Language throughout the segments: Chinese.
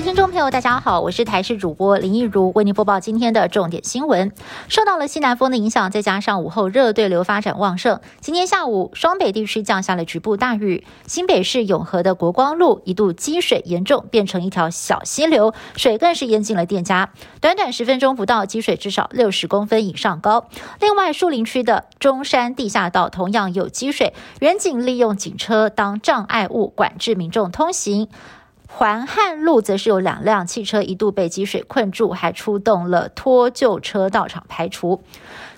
听众朋友，大家好，我是台视主播林一如，为您播报今天的重点新闻。受到了西南风的影响，再加上午后热对流发展旺盛，今天下午双北地区降下了局部大雨。新北市永和的国光路一度积水严重，变成一条小溪流，水更是淹进了店家。短短十分钟不到，积水至少六十公分以上高。另外，树林区的中山地下道同样有积水，远警利用警车当障碍物管制民众通行。环汉路则是有两辆汽车一度被积水困住，还出动了拖救车到场排除。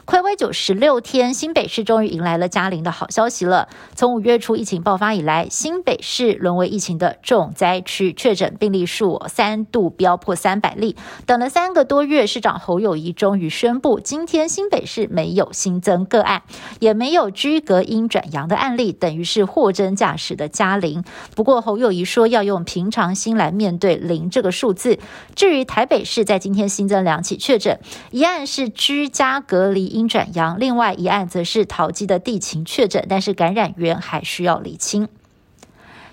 暌违九十六天，新北市终于迎来了嘉玲的好消息了。从五月初疫情爆发以来，新北市沦为疫情的重灾区，确诊病例数三度飙破三百例。等了三个多月，市长侯友谊终于宣布，今天新北市没有新增个案，也没有居隔阴转阳的案例，等于是货真价实的嘉玲。不过侯友谊说要用平常常心来面对零这个数字。至于台北市在今天新增两起确诊，一案是居家隔离。阴转阳，另外一案则是淘机的地勤确诊，但是感染源还需要厘清。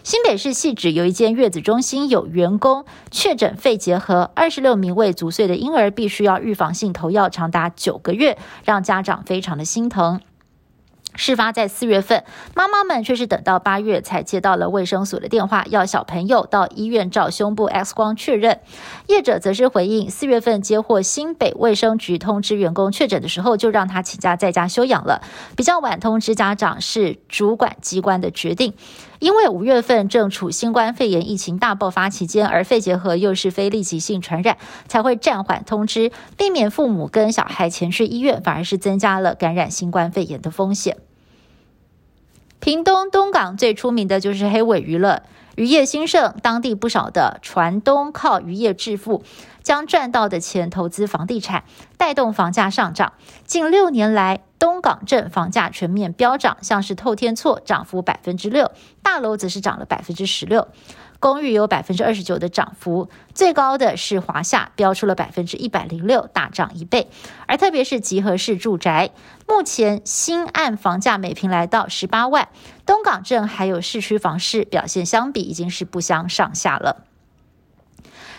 新北市细指有一间月子中心有员工确诊肺结核，二十六名未足岁的婴儿必须要预防性投药长达九个月，让家长非常的心疼。事发在四月份，妈妈们却是等到八月才接到了卫生所的电话，要小朋友到医院照胸部 X 光确认。业者则是回应，四月份接获新北卫生局通知员工确诊的时候，就让他请假在家休养了。比较晚通知家长是主管机关的决定。因为五月份正处新冠肺炎疫情大爆发期间，而肺结核又是非立即性传染，才会暂缓通知，避免父母跟小孩前去医院，反而是增加了感染新冠肺炎的风险。屏东东港最出名的就是黑尾娱乐，渔业兴盛，当地不少的船东靠渔业致富，将赚到的钱投资房地产，带动房价上涨。近六年来，东港镇房价全面飙涨，像是透天厝涨幅百分之六，大楼则是涨了百分之十六。公寓有百分之二十九的涨幅，最高的是华夏，标出了百分之一百零六，大涨一倍。而特别是集合式住宅，目前新案房价每平来到十八万，东港镇还有市区房市表现相比已经是不相上下了。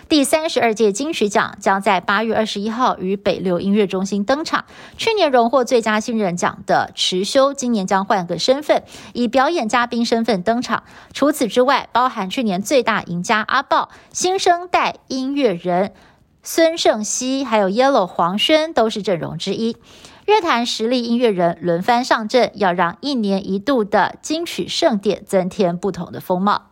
第三十二届金曲奖将在八月二十一号于北流音乐中心登场。去年荣获最佳新人奖的池修，今年将换个身份，以表演嘉宾身份登场。除此之外，包含去年最大赢家阿豹、新生代音乐人孙盛熙，还有 Yellow 黄轩都是阵容之一。乐坛实力音乐人轮番上阵，要让一年一度的金曲盛典增添不同的风貌。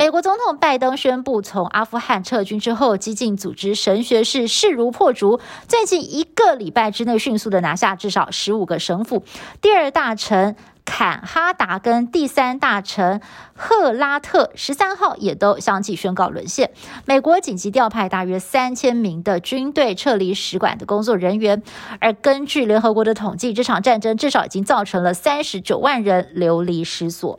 美国总统拜登宣布，从阿富汗撤军之后，激进组织神学士势如破竹，最近一个礼拜之内迅速的拿下至少十五个省府。第二大臣坎哈达跟第三大臣赫拉特十三号也都相继宣告沦陷。美国紧急调派大约三千名的军队撤离使馆的工作人员，而根据联合国的统计，这场战争至少已经造成了三十九万人流离失所。